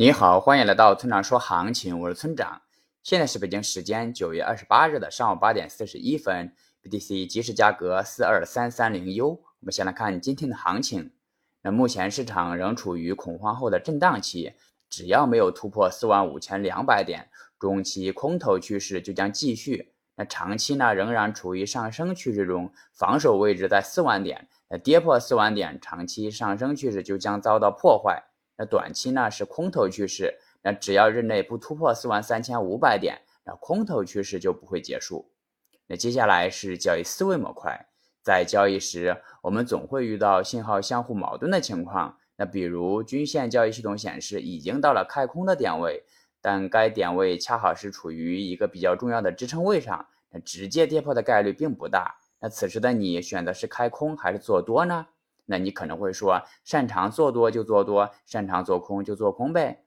你好，欢迎来到村长说行情，我是村长。现在是北京时间九月二十八日的上午八点四十一分，BTC 即时价格四二三三零 U。我们先来看今天的行情。那目前市场仍处于恐慌后的震荡期，只要没有突破四万五千两百点，中期空头趋势就将继续。那长期呢，仍然处于上升趋势中，防守位置在四万点。那跌破四万点，长期上升趋势就将遭到破坏。那短期呢是空头趋势，那只要日内不突破四万三千五百点，那空头趋势就不会结束。那接下来是交易思维模块，在交易时，我们总会遇到信号相互矛盾的情况。那比如均线交易系统显示已经到了开空的点位，但该点位恰好是处于一个比较重要的支撑位上，那直接跌破的概率并不大。那此时的你选择是开空还是做多呢？那你可能会说，擅长做多就做多，擅长做空就做空呗。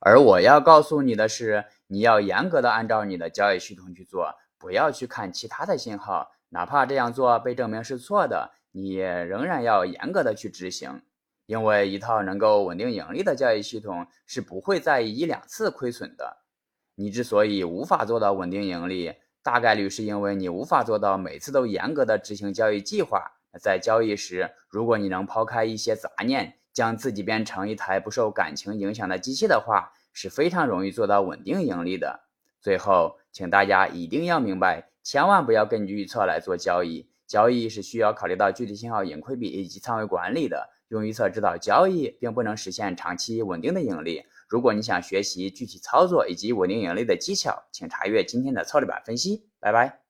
而我要告诉你的是，你要严格的按照你的交易系统去做，不要去看其他的信号，哪怕这样做被证明是错的，你仍然要严格的去执行。因为一套能够稳定盈利的交易系统是不会在意一两次亏损的。你之所以无法做到稳定盈利，大概率是因为你无法做到每次都严格的执行交易计划。在交易时，如果你能抛开一些杂念，将自己变成一台不受感情影响的机器的话，是非常容易做到稳定盈利的。最后，请大家一定要明白，千万不要根据预测来做交易。交易是需要考虑到具体信号、盈亏比以及仓位管理的。用预测指导交易，并不能实现长期稳定的盈利。如果你想学习具体操作以及稳定盈利的技巧，请查阅今天的策略版分析。拜拜。